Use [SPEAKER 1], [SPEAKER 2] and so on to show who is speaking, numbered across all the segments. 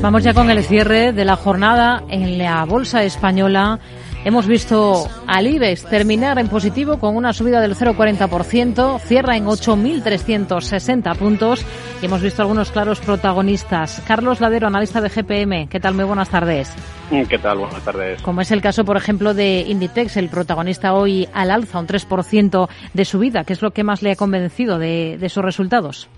[SPEAKER 1] Vamos ya con el cierre de la jornada en la Bolsa Española. Hemos visto al IBEX terminar en positivo con una subida del 0,40%, cierra en 8.360 puntos y hemos visto algunos claros protagonistas. Carlos Ladero, analista de GPM, ¿qué tal? Muy buenas tardes.
[SPEAKER 2] ¿Qué tal? Buenas tardes.
[SPEAKER 1] Como es el caso, por ejemplo, de Inditex, el protagonista hoy al alza, un 3% de subida. ¿Qué es lo que más le ha convencido de, de sus resultados?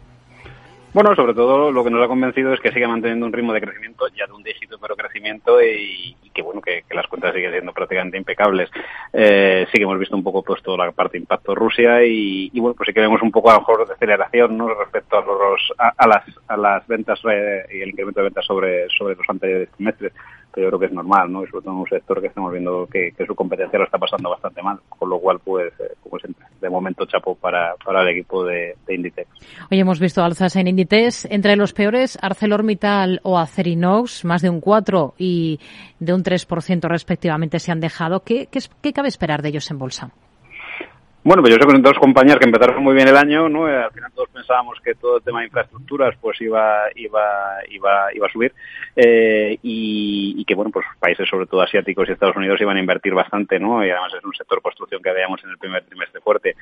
[SPEAKER 2] Bueno, sobre todo lo que nos ha convencido es que sigue manteniendo un ritmo de crecimiento, ya de un dígito, pero crecimiento, y, que bueno, que, las cuentas siguen siendo prácticamente impecables. Eh, sí que hemos visto un poco puesto la parte de impacto Rusia y, bueno, pues sí que vemos un poco a lo mejor de aceleración, ¿no? Respecto a los, a, las, a las ventas eh, y el incremento de ventas sobre, sobre los anteriores trimestres yo creo que es normal, ¿no? Y sobre todo en un sector que estamos viendo que, su competencia lo está pasando bastante mal, con lo cual, pues, eh, como siempre, de momento chapo para, para el equipo de, Inditex.
[SPEAKER 1] Hoy hemos visto alzas en Inditex, entre los peores, ArcelorMittal o Acerinox, más de un 4 y de un 3% respectivamente se han dejado. ¿Qué, qué, qué cabe esperar de ellos en bolsa?
[SPEAKER 2] Bueno, pues yo sé que dos compañías que empezaron muy bien el año, ¿no? Eh, al final todos pensábamos que todo el tema de infraestructuras pues iba iba iba iba a subir eh, y, que bueno, pues países sobre todo asiáticos y Estados Unidos iban a invertir bastante, ¿no? Y además es un sector construcción que veíamos en el primer trimestre fuerte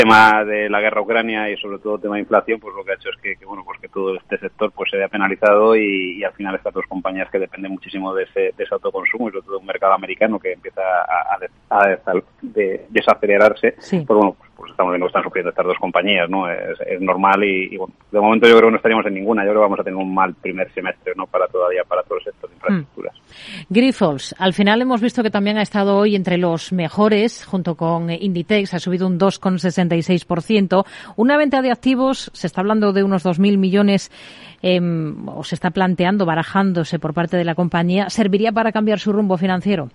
[SPEAKER 2] tema de la guerra ucrania y sobre todo tema de inflación, pues lo que ha hecho es que, bueno, pues que todo este sector pues se vea penalizado y, al final estas dos compañías que dependen muchísimo de ese, de ese autoconsumo y sobre todo un mercado americano que empieza a, a, desacelerarse, pues bueno, pues, estamos viendo que están sufriendo estas dos compañías, ¿no? Es, normal y, bueno, de momento yo creo que no estaríamos en ninguna, yo creo que vamos a tener un mal primer semestre, ¿no? Para todavía, para todo el sector de infraestructuras.
[SPEAKER 1] Mm. Grifols, al final hemos visto que también ha estado hoy entre los mejores, junto con Inditex, ha subido un 2,60 una venta de activos, se está hablando de unos 2.000 millones, em, o se está planteando, barajándose por parte de la compañía, ¿serviría para cambiar su rumbo financiero?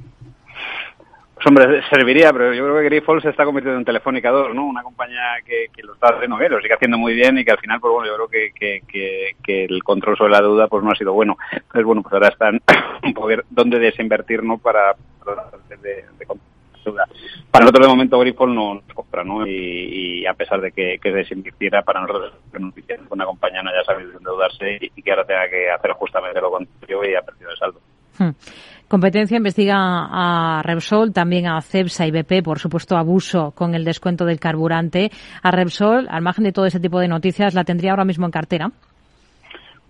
[SPEAKER 2] Hombre, serviría, pero yo creo que Grifols se está convirtiendo en Telefónica 2, ¿no? Una compañía que, lo está haciendo bien, lo sigue haciendo muy bien y que al final, pues bueno, yo creo que, el control sobre la deuda pues no ha sido bueno. Entonces, bueno, pues ahora están un poco dónde desinvertir, ¿no? Para, para de, de para nosotros de momento Grifol no nos compra, ¿no? Y, a pesar de que, que desinvirtiera, para nosotros es una compañía no haya sabido endeudarse y, que ahora tenga que hacer justamente lo contrario y ha perdido el saldo.
[SPEAKER 1] Hmm. Competencia investiga a Repsol, también a CEPSA y BP, por supuesto, abuso con el descuento del carburante. A Repsol, al margen de todo ese tipo de noticias, ¿la tendría ahora mismo en cartera?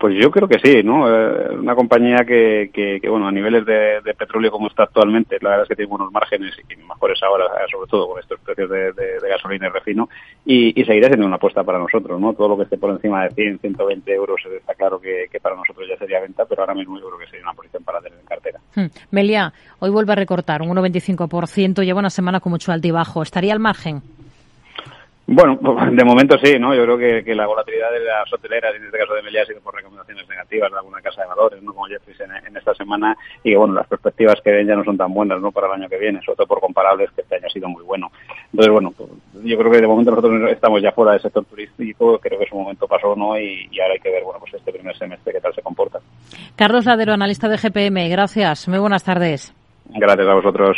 [SPEAKER 2] Pues yo creo que sí, ¿no? Eh, una compañía que, que, bueno, a niveles de, petróleo como está actualmente, la verdad es que tiene buenos márgenes y mejores ahora, sobre todo con estos precios de, gasolina y refino, y, seguirá siendo una apuesta para nosotros, ¿no? Todo lo que esté por encima de 100, 120 euros está claro que, para nosotros ya sería venta, pero ahora mismo yo creo que sería una posición para tener en cartera.
[SPEAKER 1] Hmm. Melia, hoy vuelve a recortar un 1,25%, lleva una semana con mucho altibajo. ¿Estaría al margen?
[SPEAKER 2] Bueno, de momento sí, ¿no? Yo creo que, que la volatilidad de las hoteleras, en este caso de Meliá, ha sido por recomendaciones negativas de alguna casa de valores, ¿no? Como Jeffries en, esta semana, y que, bueno, las perspectivas que ven ya no son tan buenas, ¿no? Para el año que viene, sobre todo por comparables que este año ha sido muy bueno. Entonces, bueno, pues, yo creo que de momento nosotros estamos ya fuera del sector turístico, creo que su momento pasó, ¿no? Y, y ahora hay que ver, bueno, pues este primer semestre qué tal se comporta.
[SPEAKER 1] Carlos Ladero, analista de GPM, gracias. Muy buenas tardes.
[SPEAKER 2] Gracias a vosotros.